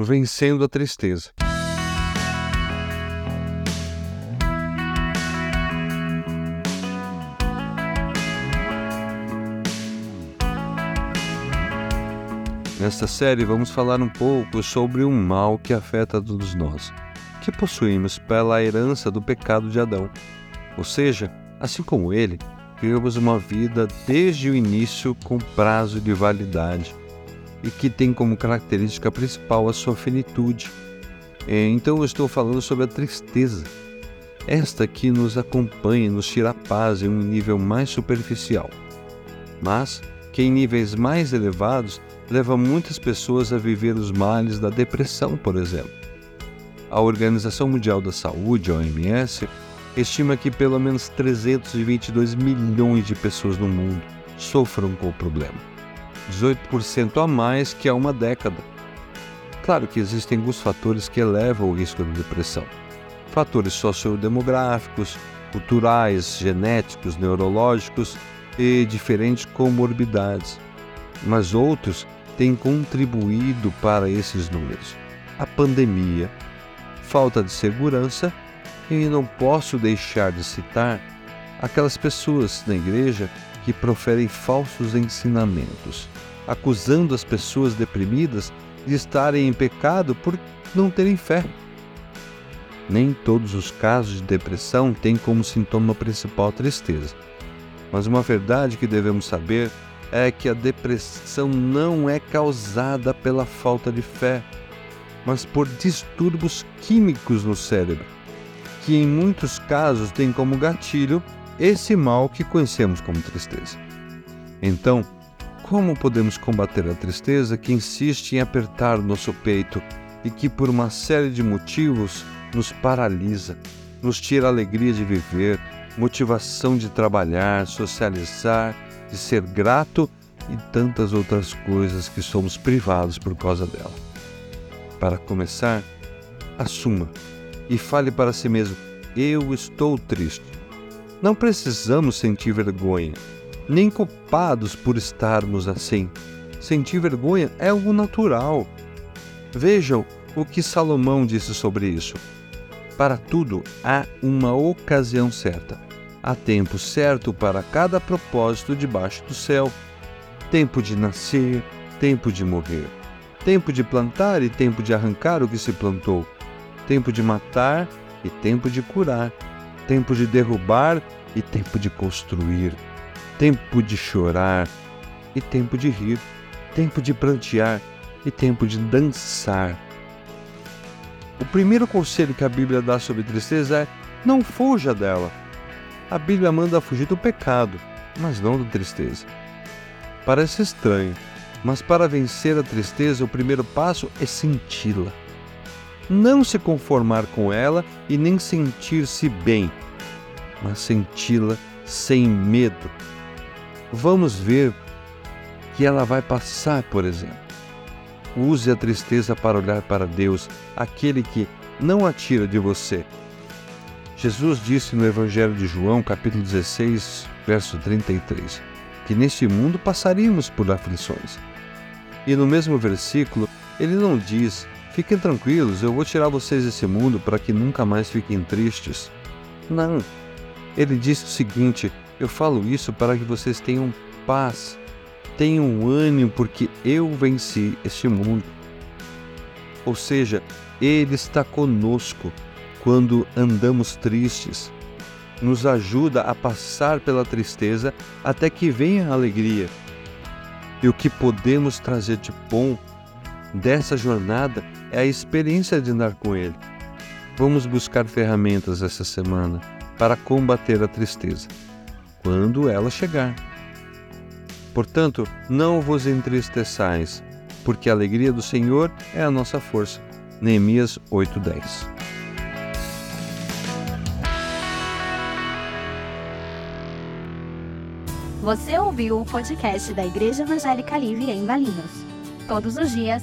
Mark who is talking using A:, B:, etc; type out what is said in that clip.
A: Vencendo a Tristeza. Nesta série, vamos falar um pouco sobre um mal que afeta todos nós, que possuímos pela herança do pecado de Adão. Ou seja, assim como ele, vivemos uma vida desde o início com prazo de validade e que tem como característica principal a sua finitude. É, então, eu estou falando sobre a tristeza. Esta que nos acompanha e nos tira a paz em um nível mais superficial, mas que em níveis mais elevados leva muitas pessoas a viver os males da depressão, por exemplo. A Organização Mundial da Saúde, a OMS, estima que pelo menos 322 milhões de pessoas no mundo sofram com o problema, 18% a mais que há uma década. Claro que existem alguns fatores que elevam o risco da depressão. Fatores sociodemográficos, culturais, genéticos, neurológicos e diferentes comorbidades. Mas outros tem contribuído para esses números? A pandemia, falta de segurança e não posso deixar de citar aquelas pessoas na igreja que proferem falsos ensinamentos, acusando as pessoas deprimidas de estarem em pecado por não terem fé. Nem todos os casos de depressão têm como sintoma principal tristeza. Mas uma verdade que devemos saber é que a depressão não é causada pela falta de fé, mas por distúrbios químicos no cérebro, que em muitos casos tem como gatilho esse mal que conhecemos como tristeza. Então, como podemos combater a tristeza que insiste em apertar nosso peito e que, por uma série de motivos, nos paralisa, nos tira a alegria de viver, motivação de trabalhar, socializar de ser grato e tantas outras coisas que somos privados por causa dela. Para começar, assuma e fale para si mesmo: Eu estou triste. Não precisamos sentir vergonha, nem culpados por estarmos assim. Sentir vergonha é algo natural. Vejam o que Salomão disse sobre isso. Para tudo há uma ocasião certa Há tempo certo para cada propósito debaixo do céu. Tempo de nascer, tempo de morrer. Tempo de plantar e tempo de arrancar o que se plantou. Tempo de matar e tempo de curar. Tempo de derrubar e tempo de construir. Tempo de chorar e tempo de rir. Tempo de prantear e tempo de dançar. O primeiro conselho que a Bíblia dá sobre tristeza é: não fuja dela a Bíblia manda fugir do pecado, mas não da tristeza. Parece estranho, mas para vencer a tristeza, o primeiro passo é senti-la. Não se conformar com ela e nem sentir-se bem, mas senti-la sem medo. Vamos ver que ela vai passar, por exemplo. Use a tristeza para olhar para Deus, aquele que não a tira de você, Jesus disse no Evangelho de João, capítulo 16, verso 33, que neste mundo passaríamos por aflições. E no mesmo versículo, ele não diz: Fiquem tranquilos, eu vou tirar vocês desse mundo para que nunca mais fiquem tristes. Não. Ele diz o seguinte: Eu falo isso para que vocês tenham paz, tenham ânimo, porque eu venci este mundo. Ou seja, Ele está conosco quando andamos tristes. Nos ajuda a passar pela tristeza até que venha a alegria. E o que podemos trazer de bom dessa jornada é a experiência de andar com Ele. Vamos buscar ferramentas essa semana para combater a tristeza, quando ela chegar. Portanto, não vos entristeçais, porque a alegria do Senhor é a nossa força. Neemias 8:10
B: Você ouviu o podcast da Igreja Evangélica Livre em Valinhos. Todos os dias,